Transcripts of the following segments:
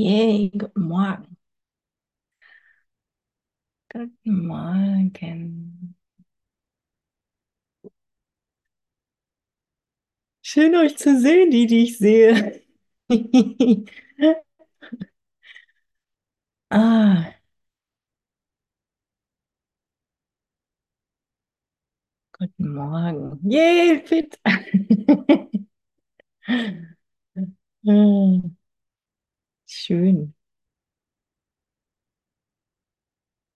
Yay, guten Morgen. Guten Morgen. Schön euch zu sehen, die, die ich sehe. Ah, guten Morgen. Yay, fit. Schön.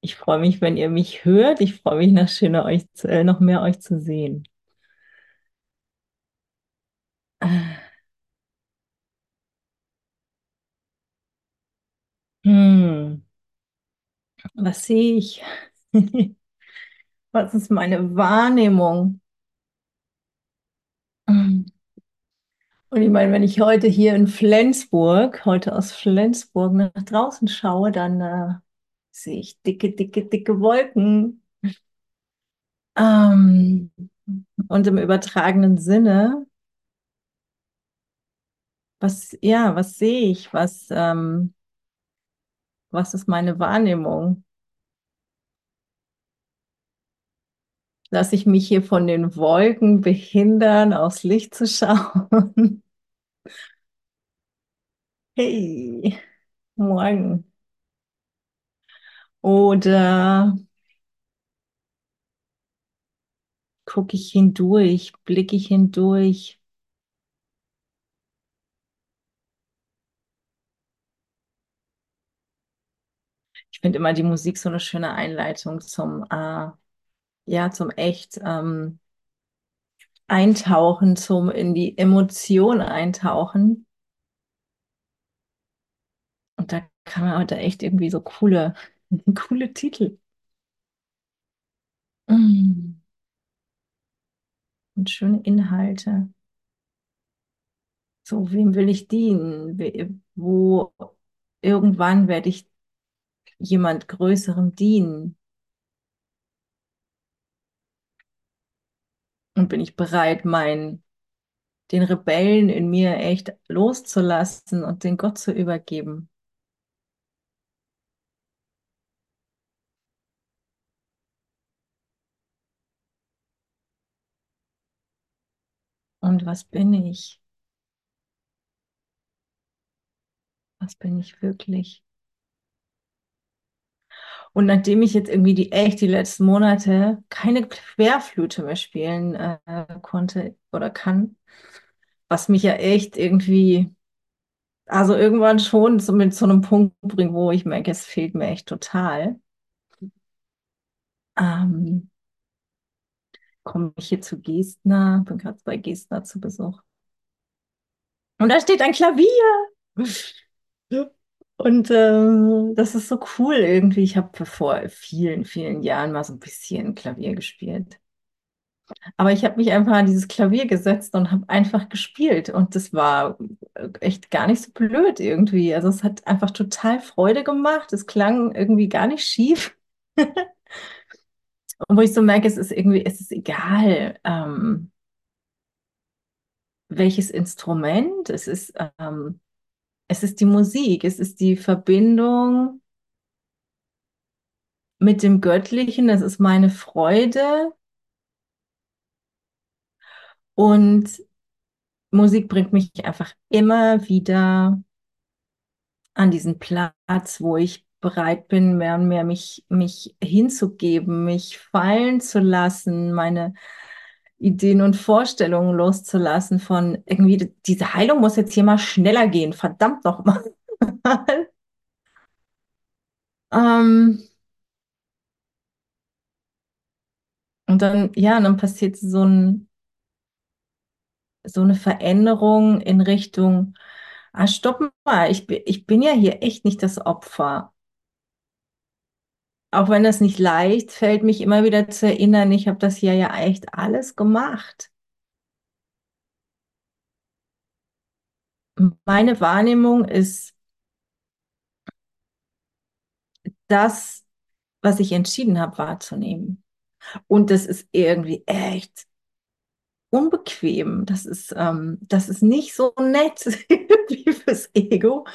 Ich freue mich, wenn ihr mich hört. Ich freue mich noch schöner, euch zu, äh, noch mehr euch zu sehen. Ah, Hm, was sehe ich? Was ist meine Wahrnehmung? Hm. Und ich meine, wenn ich heute hier in Flensburg, heute aus Flensburg nach draußen schaue, dann äh, sehe ich dicke, dicke, dicke Wolken. Ähm, und im übertragenen Sinne, was, ja, was sehe ich? Was, ähm, was ist meine Wahrnehmung? Lasse ich mich hier von den Wolken behindern, aufs Licht zu schauen? Hey, morgen. Oder gucke ich hindurch, blicke ich hindurch? Ich finde immer die Musik so eine schöne Einleitung zum, äh, ja, zum echt ähm, Eintauchen, zum in die Emotion eintauchen. Und da kann man heute echt irgendwie so coole, coole Titel. Mm, und schöne Inhalte. So, wem will ich dienen? Wo irgendwann werde ich jemand Größerem dienen? Und bin ich bereit, meinen den Rebellen in mir echt loszulassen und den Gott zu übergeben? Und was bin ich? Was bin ich wirklich? Und nachdem ich jetzt irgendwie die echt die letzten Monate keine Querflöte mehr spielen äh, konnte oder kann, was mich ja echt irgendwie, also irgendwann schon so mit so einem Punkt bringt, wo ich merke, es fehlt mir echt total, ähm, komme ich hier zu Gestner, bin gerade bei Gestner zu Besuch. Und da steht ein Klavier. Und ähm, das ist so cool irgendwie. Ich habe vor vielen, vielen Jahren mal so ein bisschen Klavier gespielt. Aber ich habe mich einfach an dieses Klavier gesetzt und habe einfach gespielt. Und das war äh, echt gar nicht so blöd irgendwie. Also es hat einfach total Freude gemacht. Es klang irgendwie gar nicht schief. Und wo ich so merke, es ist irgendwie, es ist egal, ähm, welches Instrument. Es ist, ähm, es ist die Musik, es ist die Verbindung mit dem Göttlichen. Das ist meine Freude. Und Musik bringt mich einfach immer wieder an diesen Platz, wo ich bereit bin, mehr und mehr mich, mich hinzugeben, mich fallen zu lassen, meine Ideen und Vorstellungen loszulassen von irgendwie, diese Heilung muss jetzt hier mal schneller gehen, verdammt noch mal. ähm, und dann, ja, dann passiert so ein, so eine Veränderung in Richtung, ah, stopp mal, ich, ich bin ja hier echt nicht das Opfer. Auch wenn das nicht leicht fällt, mich immer wieder zu erinnern, ich habe das hier ja echt alles gemacht. Meine Wahrnehmung ist das, was ich entschieden habe wahrzunehmen. Und das ist irgendwie echt unbequem. Das ist, ähm, das ist nicht so nett wie fürs Ego.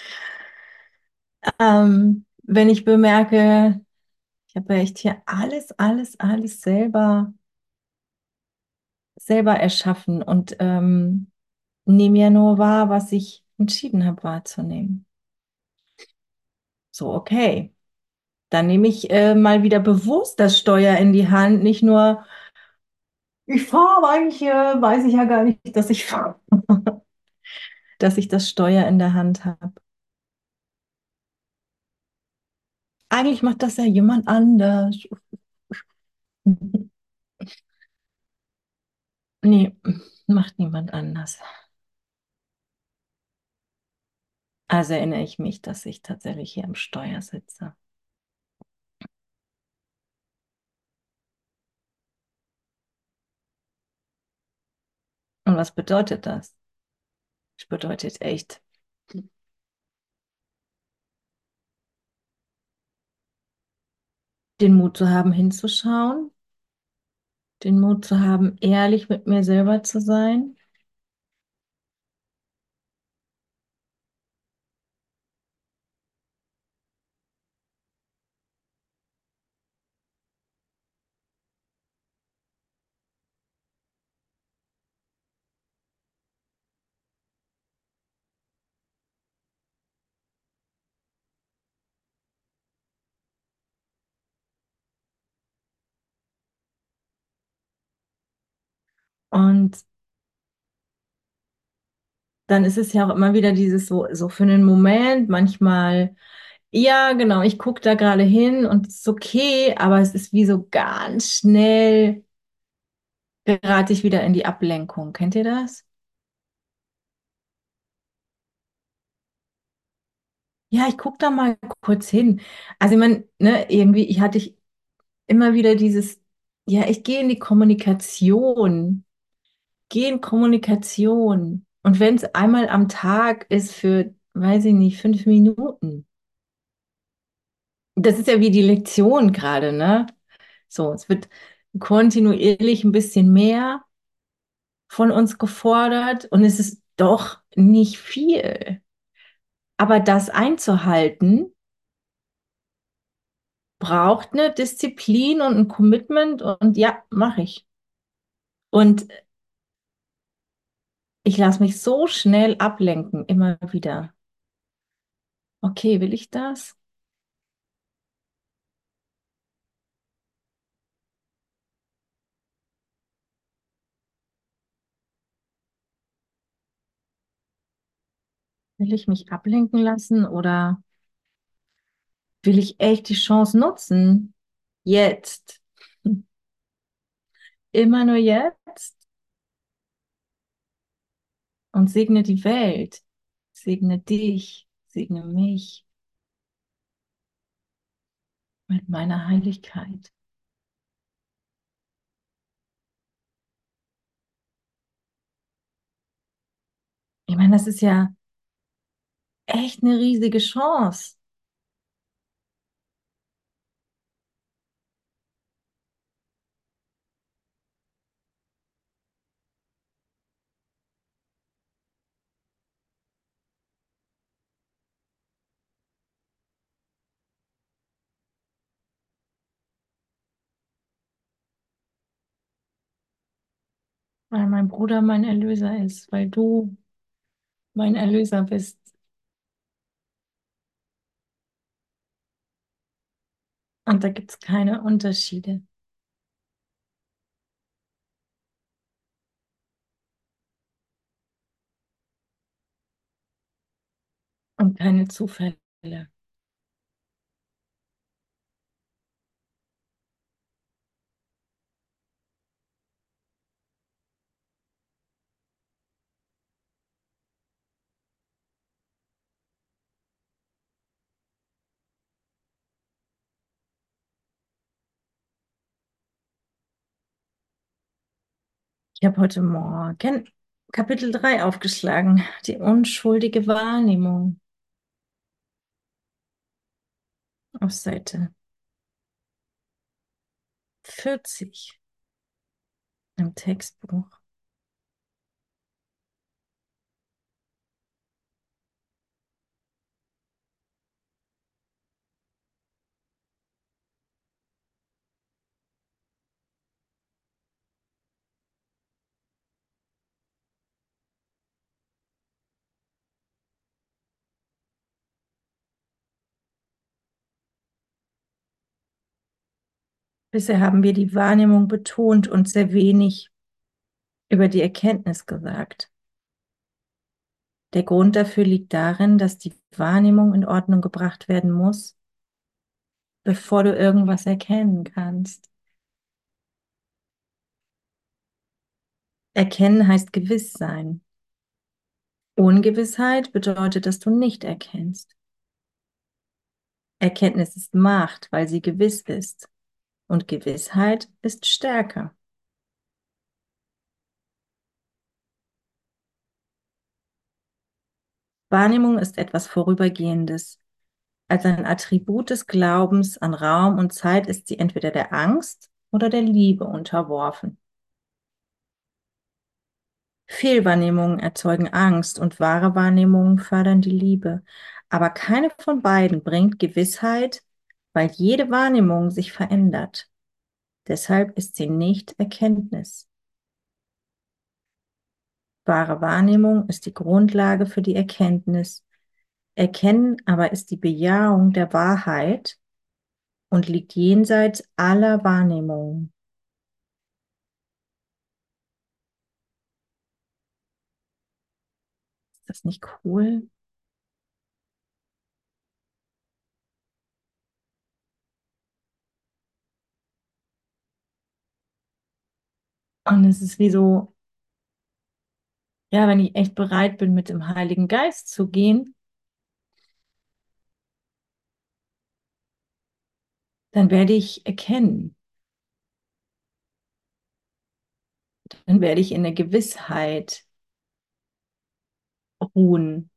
Ähm, wenn ich bemerke, ich habe echt hier alles, alles, alles selber, selber erschaffen und ähm, nehme ja nur wahr, was ich entschieden habe wahrzunehmen. So, okay. Dann nehme ich äh, mal wieder bewusst das Steuer in die Hand, nicht nur, ich fahre, eigentlich äh, weiß ich ja gar nicht, dass ich fahre, dass ich das Steuer in der Hand habe. Eigentlich macht das ja jemand anders. Nee, macht niemand anders. Also erinnere ich mich, dass ich tatsächlich hier am Steuer sitze. Und was bedeutet das? Das bedeutet echt, den Mut zu haben, hinzuschauen, den Mut zu haben, ehrlich mit mir selber zu sein. Und dann ist es ja auch immer wieder dieses so, so für einen Moment, manchmal, ja, genau, ich gucke da gerade hin und es ist okay, aber es ist wie so ganz schnell gerate ich wieder in die Ablenkung. Kennt ihr das? Ja, ich gucke da mal kurz hin. Also, ich meine, ne, irgendwie, ich hatte ich immer wieder dieses, ja, ich gehe in die Kommunikation, gehe in Kommunikation. Und wenn es einmal am Tag ist für, weiß ich nicht, fünf Minuten. Das ist ja wie die Lektion gerade, ne? So, es wird kontinuierlich ein bisschen mehr von uns gefordert und es ist doch nicht viel. Aber das einzuhalten, braucht eine Disziplin und ein Commitment und ja, mache ich. Und ich lasse mich so schnell ablenken, immer wieder. Okay, will ich das? Will ich mich ablenken lassen oder will ich echt die Chance nutzen? Jetzt. Immer nur jetzt und segne die Welt, segne dich, segne mich mit meiner Heiligkeit. Ich meine, das ist ja echt eine riesige Chance. Weil mein Bruder mein Erlöser ist, weil du mein Erlöser bist. Und da gibt es keine Unterschiede und keine Zufälle. Ich habe heute Morgen Kapitel 3 aufgeschlagen, die unschuldige Wahrnehmung auf Seite 40 im Textbuch. Bisher haben wir die Wahrnehmung betont und sehr wenig über die Erkenntnis gesagt. Der Grund dafür liegt darin, dass die Wahrnehmung in Ordnung gebracht werden muss, bevor du irgendwas erkennen kannst. Erkennen heißt gewiss sein. Ungewissheit bedeutet, dass du nicht erkennst. Erkenntnis ist Macht, weil sie gewiss ist. Und Gewissheit ist Stärke. Wahrnehmung ist etwas Vorübergehendes. Als ein Attribut des Glaubens an Raum und Zeit ist sie entweder der Angst oder der Liebe unterworfen. Fehlwahrnehmungen erzeugen Angst und wahre Wahrnehmungen fördern die Liebe. Aber keine von beiden bringt Gewissheit, weil jede Wahrnehmung sich verändert. Deshalb ist sie nicht Erkenntnis. Wahre Wahrnehmung ist die Grundlage für die Erkenntnis. Erkennen aber ist die Bejahung der Wahrheit und liegt jenseits aller Wahrnehmungen. Ist das nicht cool? Und es ist wie so, ja, wenn ich echt bereit bin, mit dem Heiligen Geist zu gehen, dann werde ich erkennen. Dann werde ich in der Gewissheit ruhen.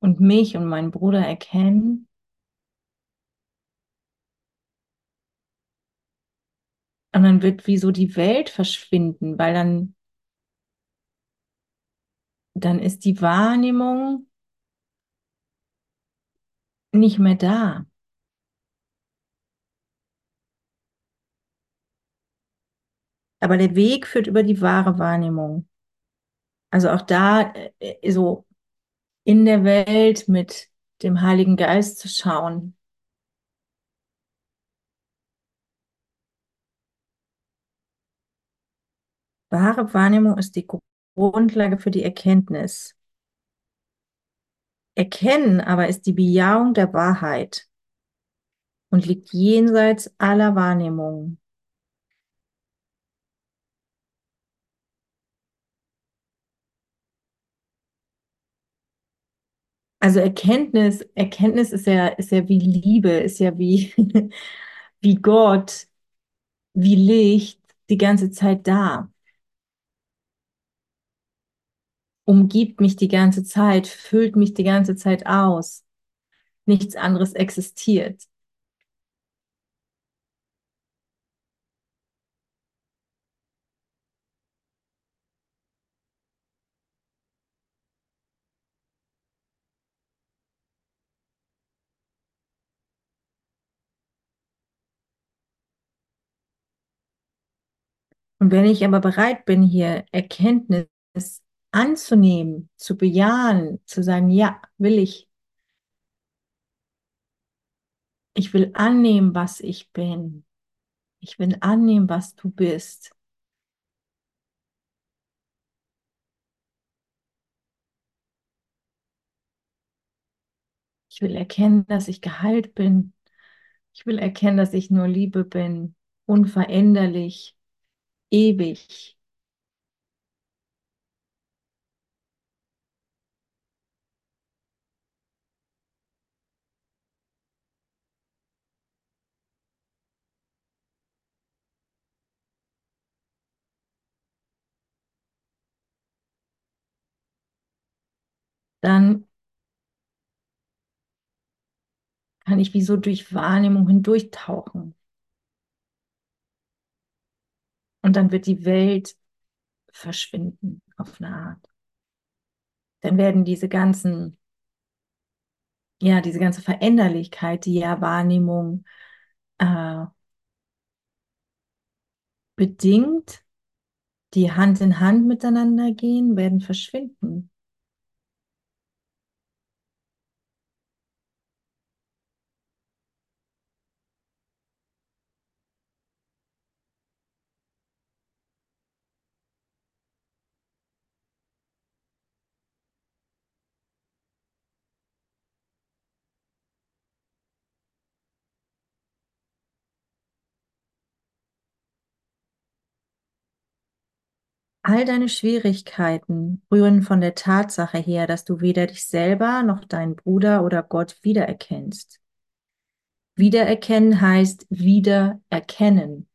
Und mich und meinen Bruder erkennen. Und dann wird wie so die Welt verschwinden, weil dann, dann ist die Wahrnehmung nicht mehr da. Aber der Weg führt über die wahre Wahrnehmung. Also auch da äh, so in der Welt mit dem Heiligen Geist zu schauen. Wahre Wahrnehmung ist die Grundlage für die Erkenntnis. Erkennen aber ist die Bejahung der Wahrheit und liegt jenseits aller Wahrnehmungen. Also Erkenntnis, Erkenntnis ist ja, ist ja wie Liebe, ist ja wie, wie Gott, wie Licht die ganze Zeit da. Umgibt mich die ganze Zeit, füllt mich die ganze Zeit aus. Nichts anderes existiert. Und wenn ich aber bereit bin, hier Erkenntnis anzunehmen, zu bejahen, zu sagen, ja, will ich. Ich will annehmen, was ich bin. Ich will annehmen, was du bist. Ich will erkennen, dass ich geheilt bin. Ich will erkennen, dass ich nur Liebe bin, unveränderlich, ewig. Dann kann ich wie so durch Wahrnehmung hindurchtauchen. Und dann wird die Welt verschwinden auf eine Art. Dann werden diese ganzen, ja, diese ganze Veränderlichkeit, die ja Wahrnehmung äh, bedingt, die Hand in Hand miteinander gehen, werden verschwinden. All deine Schwierigkeiten rühren von der Tatsache her, dass du weder dich selber noch deinen Bruder oder Gott wiedererkennst. Wiedererkennen heißt wiedererkennen,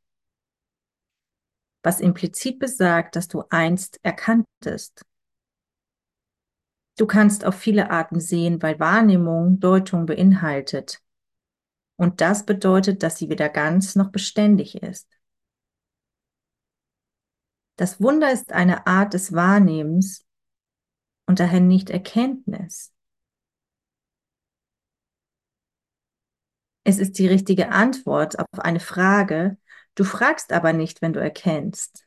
was implizit besagt, dass du einst erkanntest. Du kannst auf viele Arten sehen, weil Wahrnehmung Deutung beinhaltet. Und das bedeutet, dass sie weder ganz noch beständig ist. Das Wunder ist eine Art des Wahrnehmens und daher nicht Erkenntnis. Es ist die richtige Antwort auf eine Frage, du fragst aber nicht, wenn du erkennst.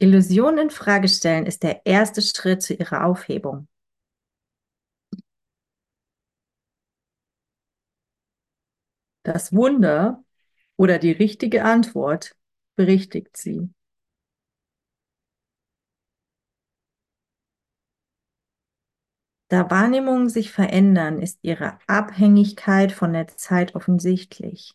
Illusionen in Frage stellen ist der erste Schritt zu ihrer Aufhebung. Das Wunder oder die richtige Antwort berichtigt sie. Da Wahrnehmungen sich verändern, ist ihre Abhängigkeit von der Zeit offensichtlich.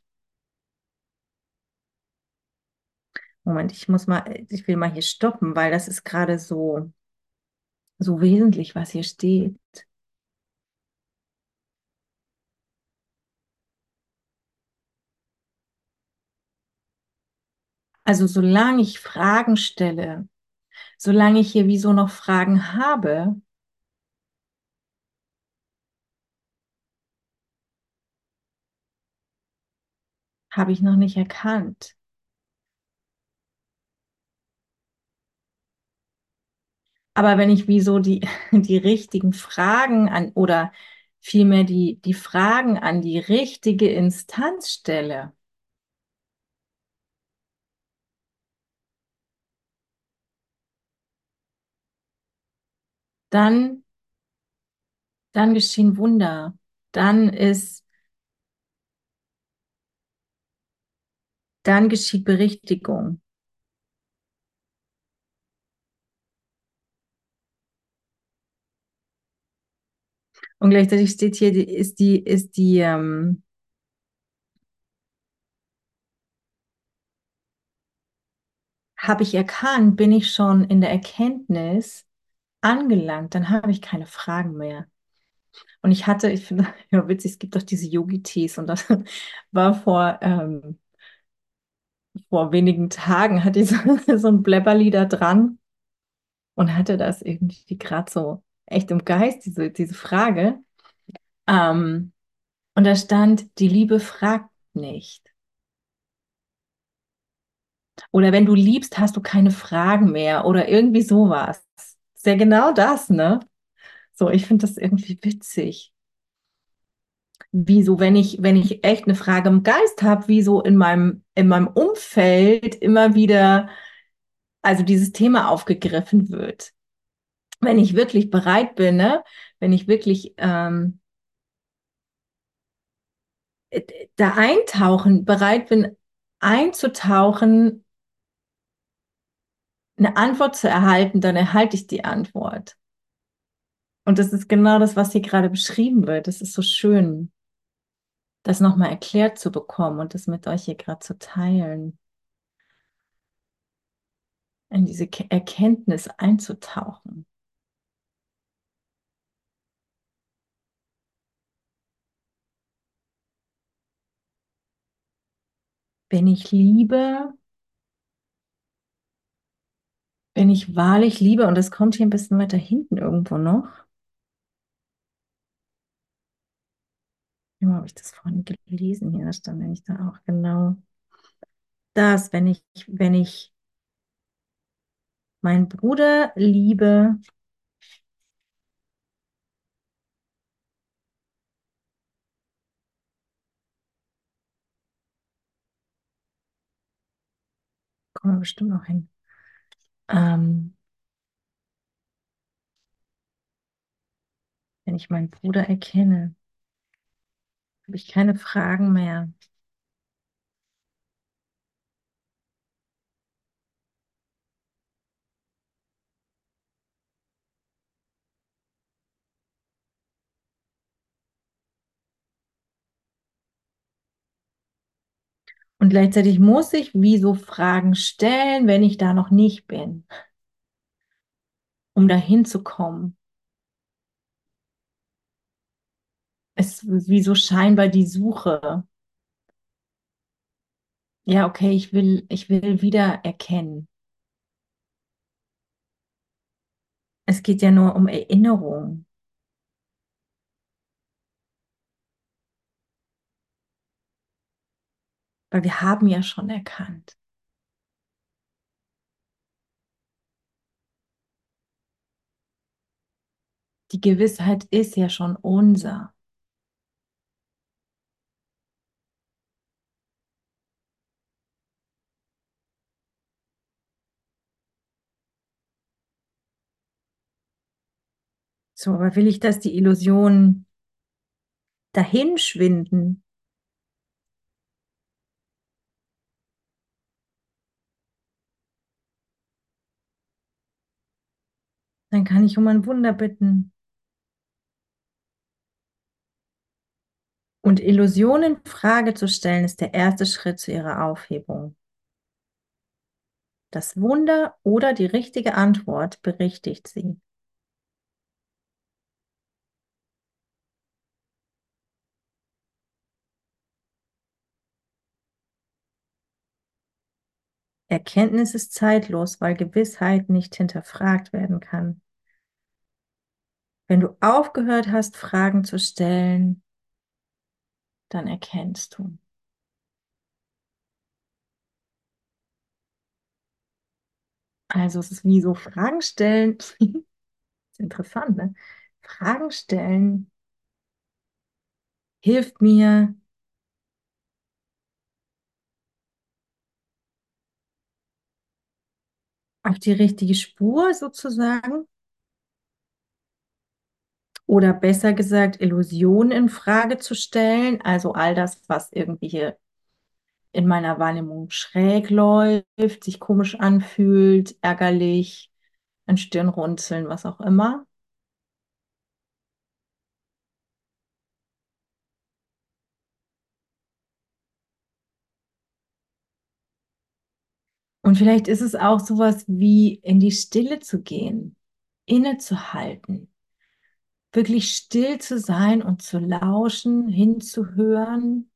Moment, ich muss mal, ich will mal hier stoppen, weil das ist gerade so, so wesentlich, was hier steht. Also solange ich Fragen stelle, solange ich hier wieso noch Fragen habe, habe ich noch nicht erkannt. Aber wenn ich wieso die, die richtigen Fragen an oder vielmehr die, die Fragen an die richtige Instanz stelle, dann, dann geschehen Wunder. Dann ist, dann geschieht Berichtigung. Und gleichzeitig steht hier, ist die, ist die, ähm, habe ich erkannt, bin ich schon in der Erkenntnis angelangt, dann habe ich keine Fragen mehr. Und ich hatte, ich finde, ja witzig, es gibt doch diese Yogi-Tees und das war vor, ähm, vor wenigen Tagen, hatte ich so, so ein Blabberli da dran und hatte das irgendwie gerade so echt im Geist, diese, diese Frage. Ähm, und da stand, die Liebe fragt nicht. Oder wenn du liebst, hast du keine Fragen mehr oder irgendwie sowas. Ist ja genau das, ne? So, ich finde das irgendwie witzig. Wieso, wenn ich, wenn ich echt eine Frage im Geist habe, wieso in meinem, in meinem Umfeld immer wieder, also dieses Thema aufgegriffen wird. Wenn ich wirklich bereit bin, ne? wenn ich wirklich ähm, da eintauchen, bereit bin einzutauchen, eine Antwort zu erhalten, dann erhalte ich die Antwort. Und das ist genau das, was hier gerade beschrieben wird. Das ist so schön, das nochmal erklärt zu bekommen und das mit euch hier gerade zu teilen. In diese Erkenntnis einzutauchen. Wenn ich liebe, wenn ich wahrlich liebe, und das kommt hier ein bisschen weiter hinten irgendwo noch. Wie habe ich das vorhin gelesen hier? Da stand nämlich da auch genau das, wenn ich, wenn ich meinen Bruder liebe, kommen wir bestimmt noch hin. Ähm, wenn ich meinen Bruder erkenne, habe ich keine Fragen mehr. Und gleichzeitig muss ich wieso Fragen stellen, wenn ich da noch nicht bin, um dahin zu kommen. Es ist wie so scheinbar die Suche. Ja, okay, ich will, ich will wieder erkennen. Es geht ja nur um Erinnerung. Weil wir haben ja schon erkannt. Die Gewissheit ist ja schon unser. So, aber will ich, dass die Illusionen dahin schwinden? Dann kann ich um ein Wunder bitten. Und Illusionen in Frage zu stellen, ist der erste Schritt zu ihrer Aufhebung. Das Wunder oder die richtige Antwort berichtigt sie. Erkenntnis ist zeitlos, weil Gewissheit nicht hinterfragt werden kann. Wenn du aufgehört hast, Fragen zu stellen, dann erkennst du. Also es ist wie so Fragen stellen. interessant, ne? Fragen stellen hilft mir, auf die richtige Spur sozusagen. Oder besser gesagt, Illusionen in Frage zu stellen. Also all das, was irgendwie hier in meiner Wahrnehmung schräg läuft, sich komisch anfühlt, ärgerlich, ein Stirnrunzeln, was auch immer. Und vielleicht ist es auch sowas wie in die Stille zu gehen, innezuhalten, wirklich still zu sein und zu lauschen, hinzuhören,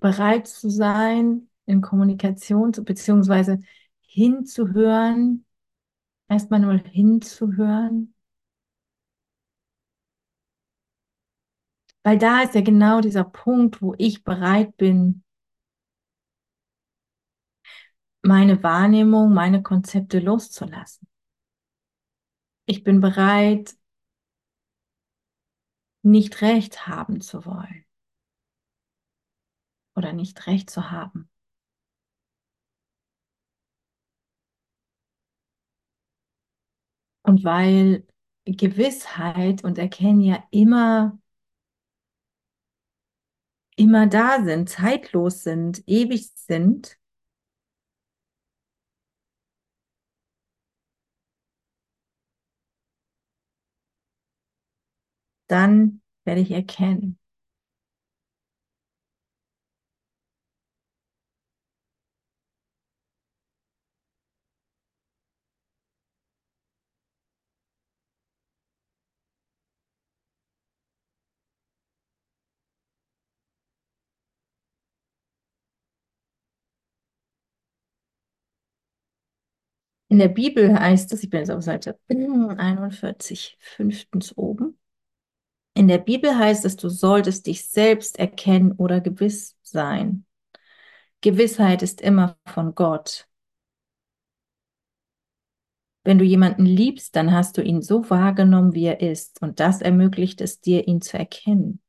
bereit zu sein, in Kommunikation, beziehungsweise hinzuhören, erstmal nur hinzuhören. Weil da ist ja genau dieser Punkt, wo ich bereit bin, meine Wahrnehmung, meine Konzepte loszulassen. Ich bin bereit, nicht recht haben zu wollen oder nicht recht zu haben. Und weil Gewissheit und Erkennen ja immer, immer da sind, zeitlos sind, ewig sind, dann werde ich erkennen. In der Bibel heißt es, ich bin jetzt auf Seite 41, fünftens oben. In der Bibel heißt es, du solltest dich selbst erkennen oder gewiss sein. Gewissheit ist immer von Gott. Wenn du jemanden liebst, dann hast du ihn so wahrgenommen, wie er ist, und das ermöglicht es dir, ihn zu erkennen.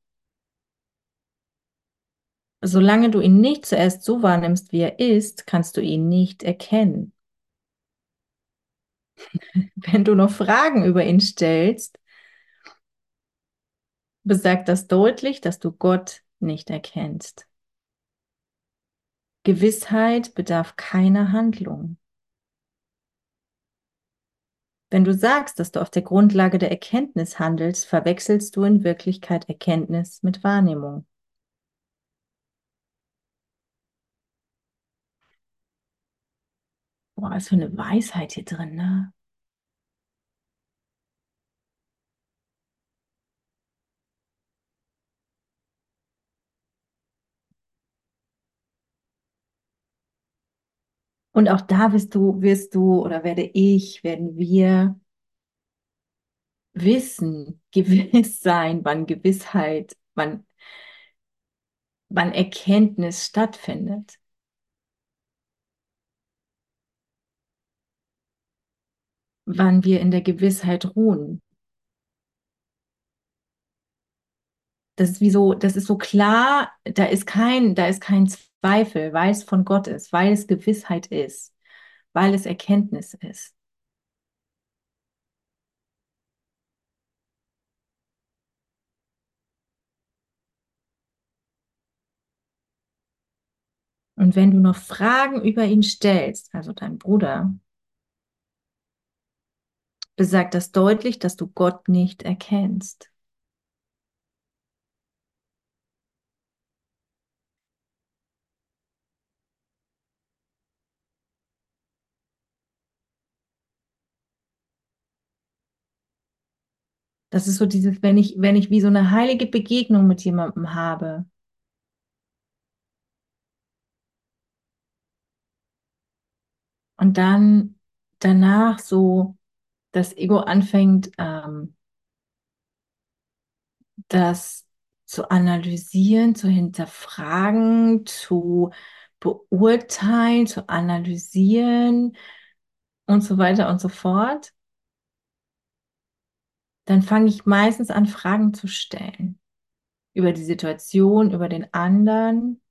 Solange du ihn nicht zuerst so wahrnimmst, wie er ist, kannst du ihn nicht erkennen. Wenn du noch Fragen über ihn stellst, besagt das deutlich, dass du Gott nicht erkennst. Gewissheit bedarf keiner Handlung. Wenn du sagst, dass du auf der Grundlage der Erkenntnis handelst, verwechselst du in Wirklichkeit Erkenntnis mit Wahrnehmung. Boah, was für eine Weisheit hier drin, ne? Und auch da wirst du, wirst du oder werde ich, werden wir wissen, gewiss sein, wann Gewissheit, wann, wann Erkenntnis stattfindet. Wann wir in der Gewissheit ruhen. Das ist wie so, das ist so klar, da ist kein, da ist kein Zweifel, weil es von Gott ist, weil es Gewissheit ist, weil es Erkenntnis ist. Und wenn du noch Fragen über ihn stellst, also dein Bruder, besagt das deutlich, dass du Gott nicht erkennst. Das ist so dieses, wenn ich, wenn ich wie so eine heilige Begegnung mit jemandem habe. Und dann danach so das Ego anfängt, ähm, das zu analysieren, zu hinterfragen, zu beurteilen, zu analysieren und so weiter und so fort, dann fange ich meistens an, Fragen zu stellen über die Situation, über den anderen.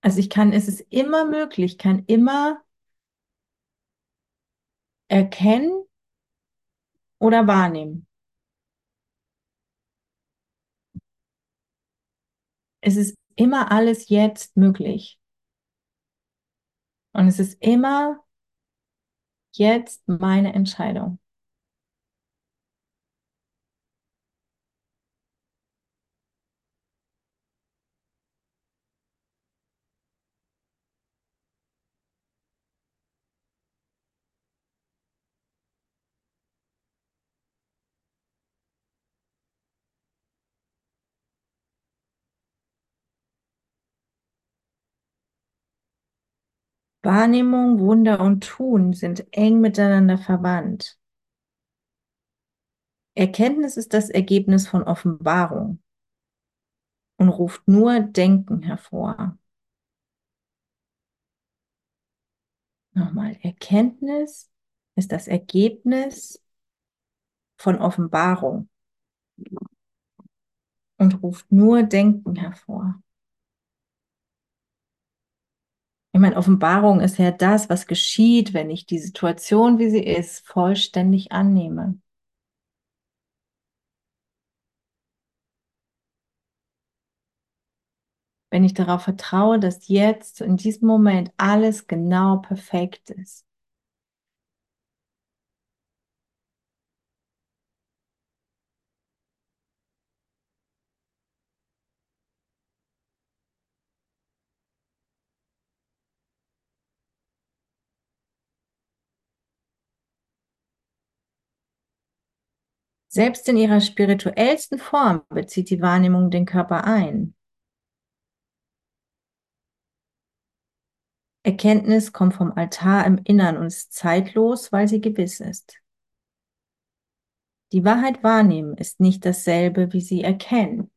Also ich kann, es ist immer möglich, kann immer erkennen oder wahrnehmen. Es ist immer alles jetzt möglich. Und es ist immer jetzt meine Entscheidung. Wahrnehmung, Wunder und Tun sind eng miteinander verwandt. Erkenntnis ist das Ergebnis von Offenbarung und ruft nur Denken hervor. Nochmal, Erkenntnis ist das Ergebnis von Offenbarung und ruft nur Denken hervor. Ich meine, Offenbarung ist ja das, was geschieht, wenn ich die Situation, wie sie ist, vollständig annehme. Wenn ich darauf vertraue, dass jetzt in diesem Moment alles genau perfekt ist. Selbst in ihrer spirituellsten Form bezieht die Wahrnehmung den Körper ein. Erkenntnis kommt vom Altar im Innern und ist zeitlos, weil sie gewiss ist. Die Wahrheit wahrnehmen ist nicht dasselbe wie sie erkennen.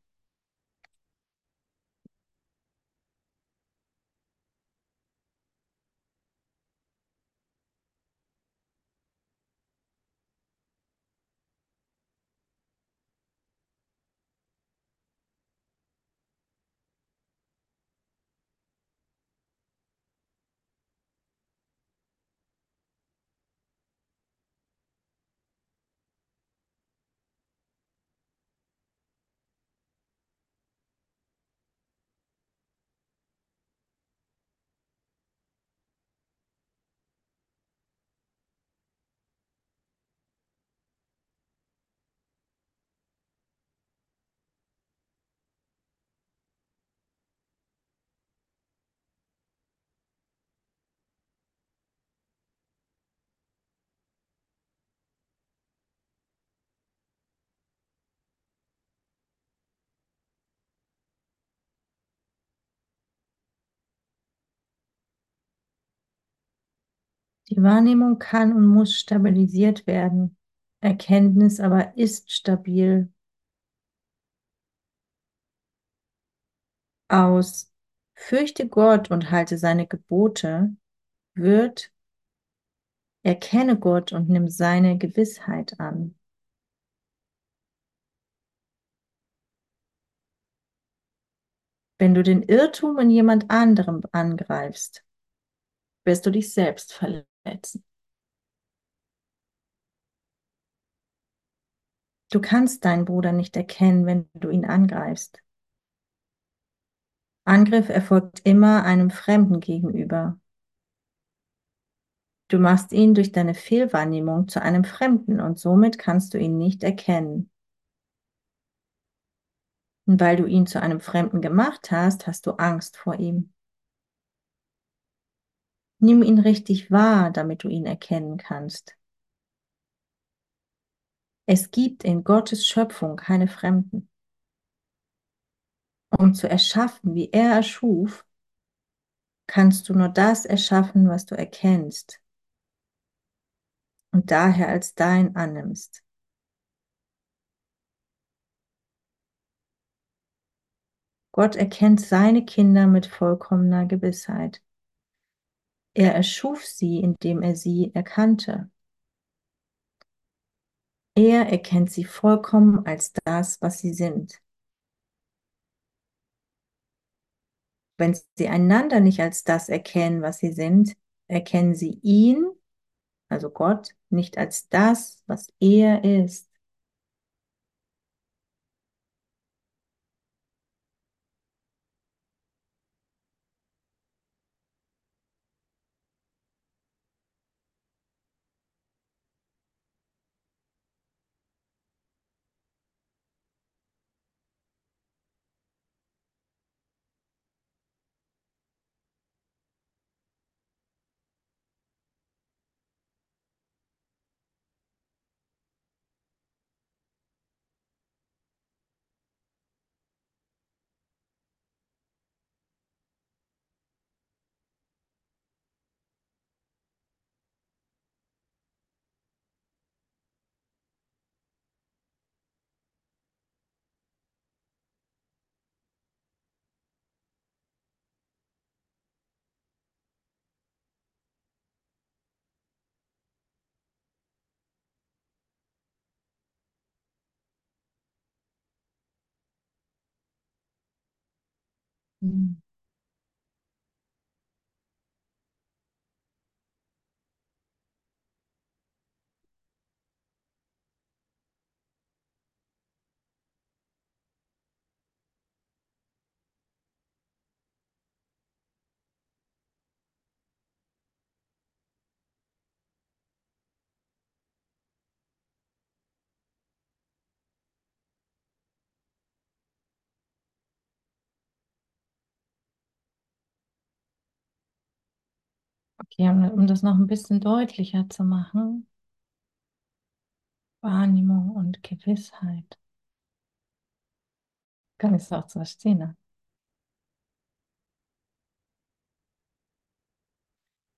Die Wahrnehmung kann und muss stabilisiert werden. Erkenntnis aber ist stabil. Aus Fürchte Gott und halte seine Gebote wird Erkenne Gott und nimm seine Gewissheit an. Wenn du den Irrtum in jemand anderem angreifst, wirst du dich selbst verletzen. Du kannst deinen Bruder nicht erkennen, wenn du ihn angreifst. Angriff erfolgt immer einem Fremden gegenüber. Du machst ihn durch deine Fehlwahrnehmung zu einem Fremden und somit kannst du ihn nicht erkennen. Und weil du ihn zu einem Fremden gemacht hast, hast du Angst vor ihm. Nimm ihn richtig wahr, damit du ihn erkennen kannst. Es gibt in Gottes Schöpfung keine Fremden. Um zu erschaffen, wie er erschuf, kannst du nur das erschaffen, was du erkennst und daher als dein annimmst. Gott erkennt seine Kinder mit vollkommener Gewissheit. Er erschuf sie, indem er sie erkannte. Er erkennt sie vollkommen als das, was sie sind. Wenn sie einander nicht als das erkennen, was sie sind, erkennen sie ihn, also Gott, nicht als das, was er ist. Mm. Okay, um das noch ein bisschen deutlicher zu machen, Wahrnehmung und Gewissheit. Kann ich es auch zu verstehen? Ne?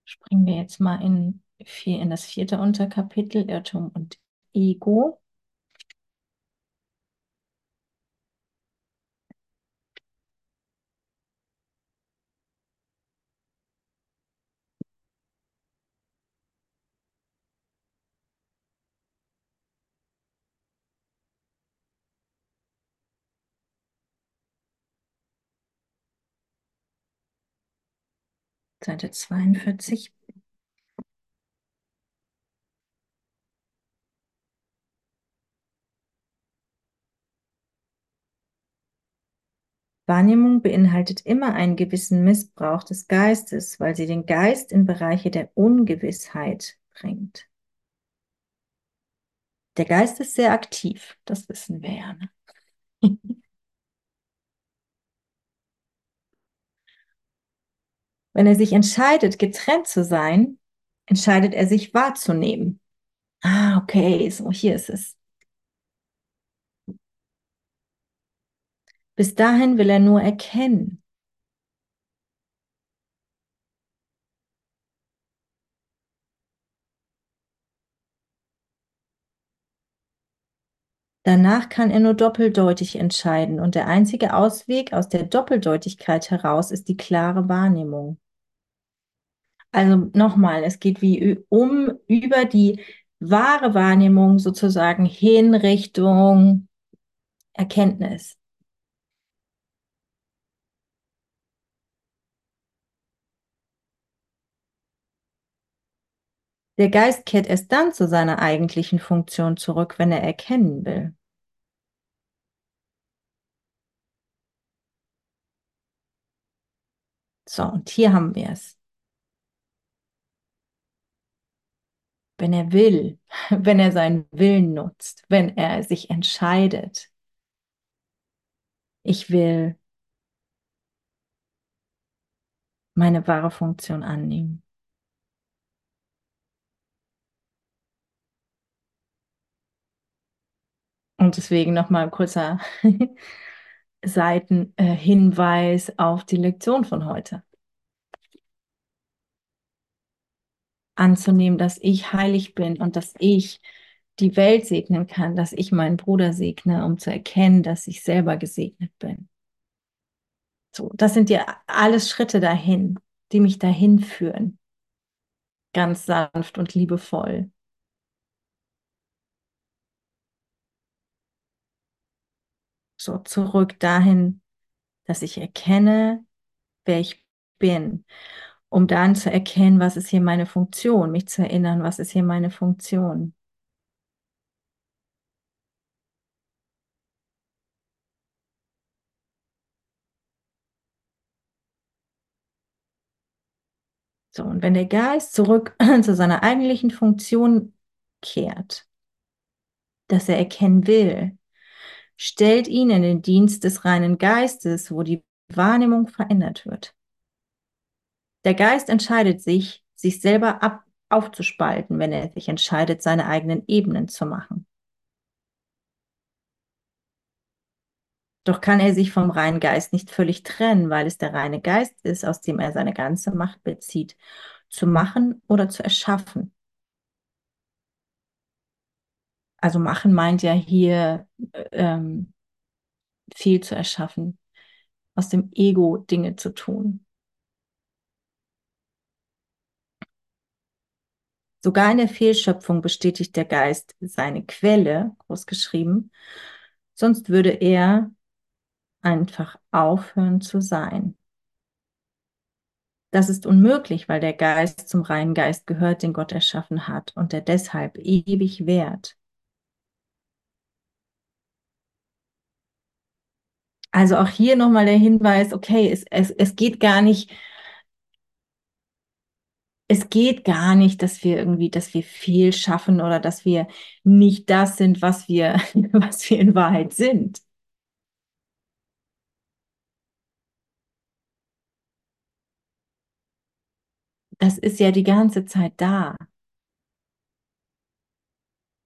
Springen wir jetzt mal in, in das vierte Unterkapitel, Irrtum und Ego. Seite 42. Wahrnehmung beinhaltet immer einen gewissen Missbrauch des Geistes, weil sie den Geist in Bereiche der Ungewissheit bringt. Der Geist ist sehr aktiv, das wissen wir ja. Ne? Wenn er sich entscheidet, getrennt zu sein, entscheidet er sich wahrzunehmen. Ah, okay, so hier ist es. Bis dahin will er nur erkennen. Danach kann er nur doppeldeutig entscheiden und der einzige Ausweg aus der Doppeldeutigkeit heraus ist die klare Wahrnehmung. Also nochmal, es geht wie um über die wahre Wahrnehmung sozusagen hin Richtung Erkenntnis. Der Geist kehrt erst dann zu seiner eigentlichen Funktion zurück, wenn er erkennen will. So, und hier haben wir es. Wenn er will, wenn er seinen Willen nutzt, wenn er sich entscheidet, ich will meine wahre Funktion annehmen. Und deswegen nochmal ein kurzer Seitenhinweis auf die Lektion von heute. Anzunehmen, dass ich heilig bin und dass ich die Welt segnen kann, dass ich meinen Bruder segne, um zu erkennen, dass ich selber gesegnet bin. So, das sind ja alles Schritte dahin, die mich dahin führen. Ganz sanft und liebevoll. So zurück dahin, dass ich erkenne, wer ich bin, um dann zu erkennen, was ist hier meine Funktion, mich zu erinnern, was ist hier meine Funktion. So, und wenn der Geist zurück zu seiner eigentlichen Funktion kehrt, dass er erkennen will, stellt ihn in den Dienst des reinen Geistes, wo die Wahrnehmung verändert wird. Der Geist entscheidet sich, sich selber ab aufzuspalten, wenn er sich entscheidet, seine eigenen Ebenen zu machen. Doch kann er sich vom reinen Geist nicht völlig trennen, weil es der reine Geist ist, aus dem er seine ganze Macht bezieht, zu machen oder zu erschaffen. Also machen meint ja hier ähm, viel zu erschaffen, aus dem Ego Dinge zu tun. Sogar in der Fehlschöpfung bestätigt der Geist seine Quelle, großgeschrieben, sonst würde er einfach aufhören zu sein. Das ist unmöglich, weil der Geist zum reinen Geist gehört, den Gott erschaffen hat und der deshalb ewig währt. Also auch hier nochmal der Hinweis, okay, es, es, es geht gar nicht, es geht gar nicht, dass wir irgendwie, dass wir viel schaffen oder dass wir nicht das sind, was wir, was wir in Wahrheit sind. Das ist ja die ganze Zeit da.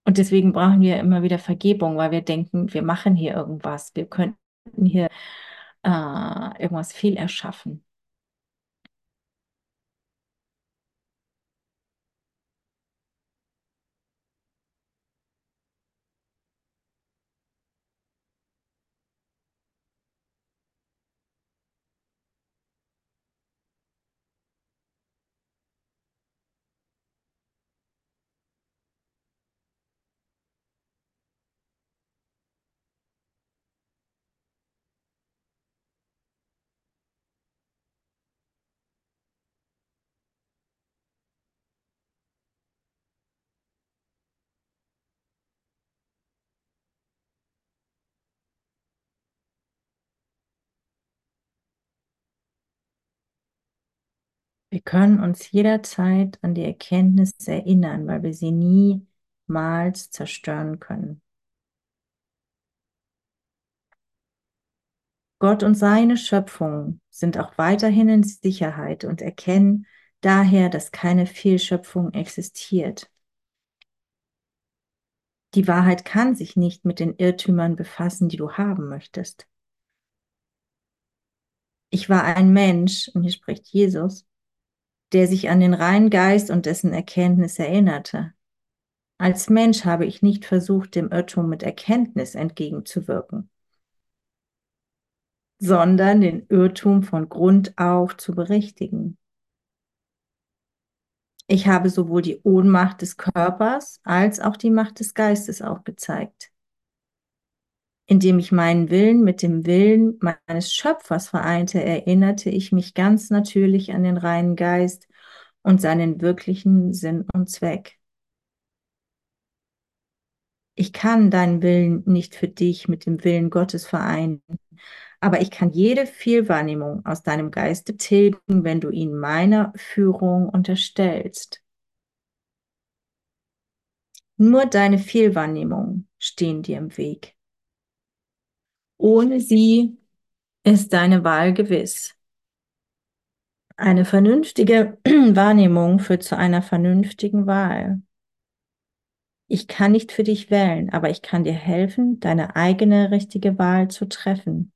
Und deswegen brauchen wir immer wieder Vergebung, weil wir denken, wir machen hier irgendwas, wir könnten hier äh, irgendwas viel erschaffen. Wir können uns jederzeit an die Erkenntnis erinnern, weil wir sie niemals zerstören können. Gott und seine Schöpfung sind auch weiterhin in Sicherheit und erkennen daher, dass keine Fehlschöpfung existiert. Die Wahrheit kann sich nicht mit den Irrtümern befassen, die du haben möchtest. Ich war ein Mensch, und hier spricht Jesus, der sich an den reinen Geist und dessen Erkenntnis erinnerte. Als Mensch habe ich nicht versucht, dem Irrtum mit Erkenntnis entgegenzuwirken, sondern den Irrtum von Grund auf zu berichtigen. Ich habe sowohl die Ohnmacht des Körpers als auch die Macht des Geistes aufgezeigt. Indem ich meinen Willen mit dem Willen meines Schöpfers vereinte, erinnerte ich mich ganz natürlich an den reinen Geist und seinen wirklichen Sinn und Zweck. Ich kann deinen Willen nicht für dich mit dem Willen Gottes vereinen, aber ich kann jede Fehlwahrnehmung aus deinem Geiste tilgen, wenn du ihn meiner Führung unterstellst. Nur deine Fehlwahrnehmungen stehen dir im Weg. Ohne sie ist deine Wahl gewiss. Eine vernünftige Wahrnehmung führt zu einer vernünftigen Wahl. Ich kann nicht für dich wählen, aber ich kann dir helfen, deine eigene richtige Wahl zu treffen.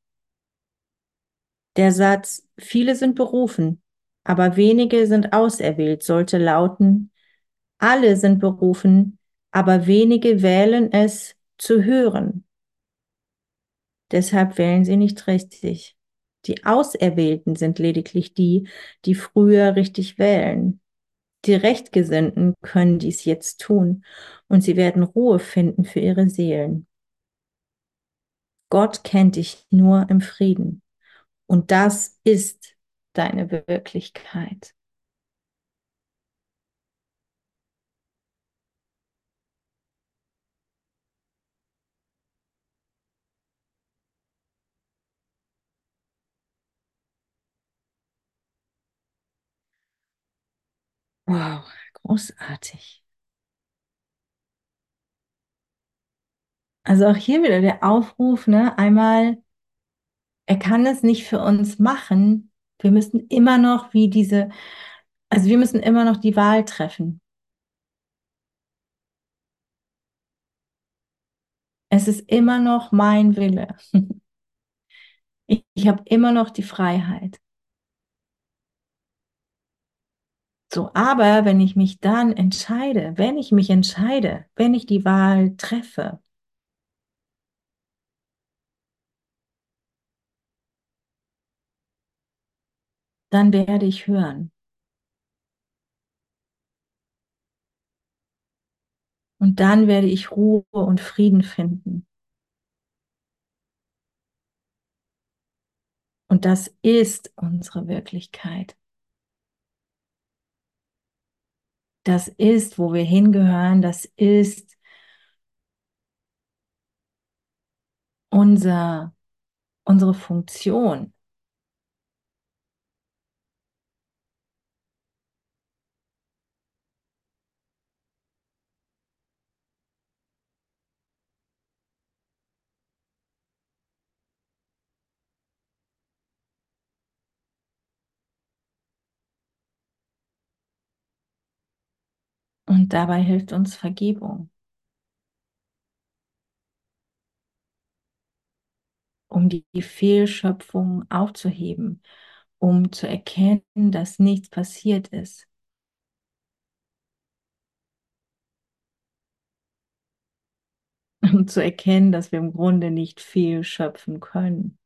Der Satz, viele sind berufen, aber wenige sind auserwählt, sollte lauten, alle sind berufen, aber wenige wählen es zu hören. Deshalb wählen sie nicht richtig. Die Auserwählten sind lediglich die, die früher richtig wählen. Die Rechtgesinnten können dies jetzt tun und sie werden Ruhe finden für ihre Seelen. Gott kennt dich nur im Frieden und das ist deine Wirklichkeit. Wow, großartig. Also auch hier wieder der Aufruf, ne, einmal, er kann es nicht für uns machen. Wir müssen immer noch wie diese, also wir müssen immer noch die Wahl treffen. Es ist immer noch mein Wille. Ich, ich habe immer noch die Freiheit. So, aber wenn ich mich dann entscheide, wenn ich mich entscheide, wenn ich die Wahl treffe, dann werde ich hören. Und dann werde ich Ruhe und Frieden finden. Und das ist unsere Wirklichkeit. Das ist, wo wir hingehören. Das ist unser, unsere Funktion. Und dabei hilft uns Vergebung. um die Fehlschöpfung aufzuheben, um zu erkennen, dass nichts passiert ist. Um zu erkennen, dass wir im Grunde nicht fehlschöpfen können.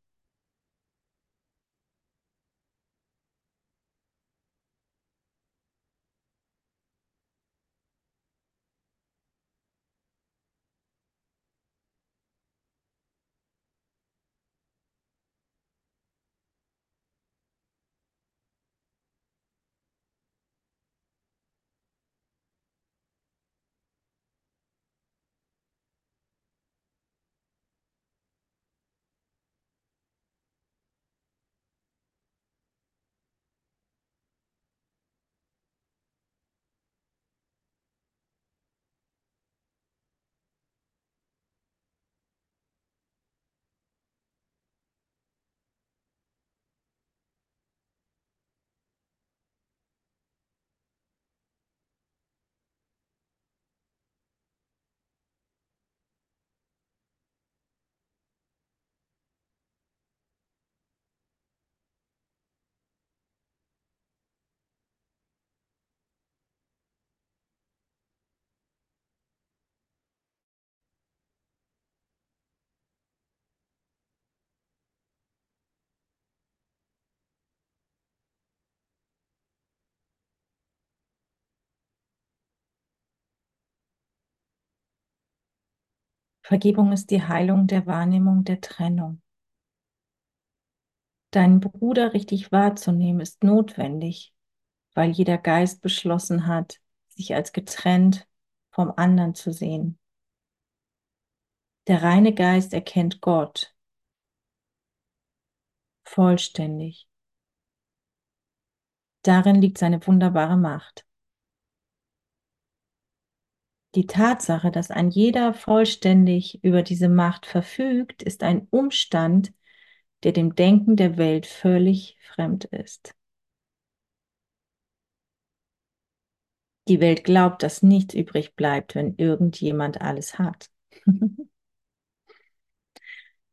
Vergebung ist die Heilung der Wahrnehmung der Trennung. Deinen Bruder richtig wahrzunehmen ist notwendig, weil jeder Geist beschlossen hat, sich als getrennt vom anderen zu sehen. Der reine Geist erkennt Gott vollständig. Darin liegt seine wunderbare Macht. Die Tatsache, dass ein jeder vollständig über diese Macht verfügt, ist ein Umstand, der dem Denken der Welt völlig fremd ist. Die Welt glaubt, dass nichts übrig bleibt, wenn irgendjemand alles hat.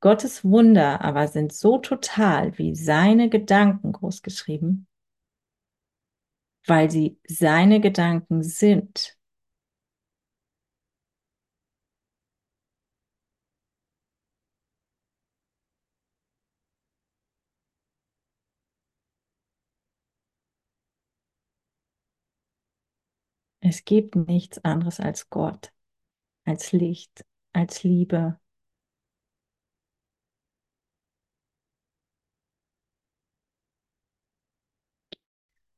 Gottes Wunder aber sind so total wie seine Gedanken großgeschrieben, weil sie seine Gedanken sind. Es gibt nichts anderes als Gott, als Licht, als Liebe.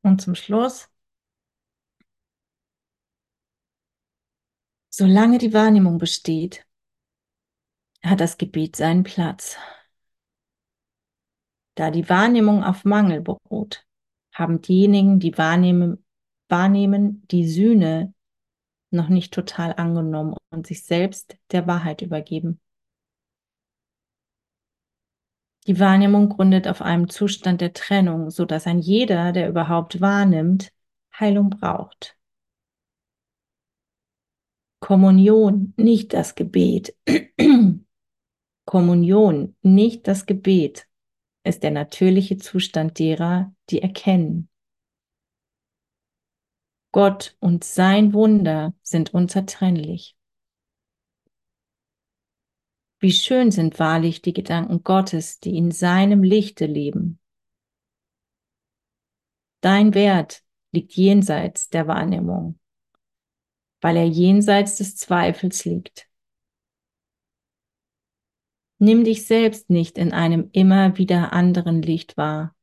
Und zum Schluss, solange die Wahrnehmung besteht, hat das Gebet seinen Platz. Da die Wahrnehmung auf Mangel beruht, haben diejenigen, die wahrnehmen, wahrnehmen, die Sühne noch nicht total angenommen und sich selbst der Wahrheit übergeben. Die Wahrnehmung gründet auf einem Zustand der Trennung, so dass ein jeder, der überhaupt wahrnimmt, Heilung braucht. Kommunion, nicht das Gebet. Kommunion, nicht das Gebet, ist der natürliche Zustand derer, die erkennen. Gott und sein Wunder sind unzertrennlich. Wie schön sind wahrlich die Gedanken Gottes, die in seinem Lichte leben. Dein Wert liegt jenseits der Wahrnehmung, weil er jenseits des Zweifels liegt. Nimm dich selbst nicht in einem immer wieder anderen Licht wahr.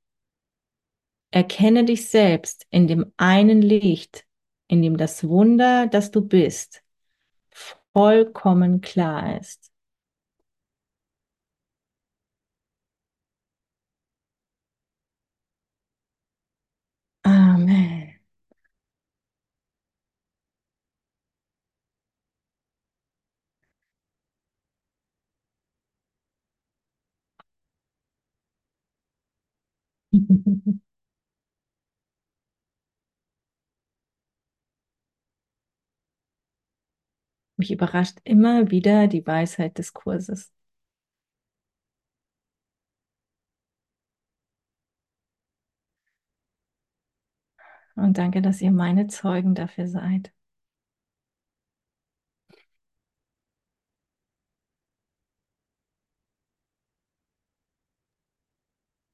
Erkenne dich selbst in dem einen Licht, in dem das Wunder, das du bist, vollkommen klar ist. Amen. Mich überrascht immer wieder die Weisheit des Kurses. Und danke, dass ihr meine Zeugen dafür seid.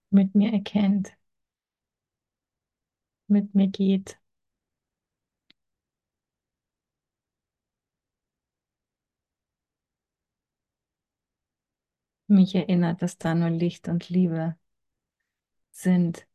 Mit mir erkennt, mit mir geht. Mich erinnert, dass da nur Licht und Liebe sind.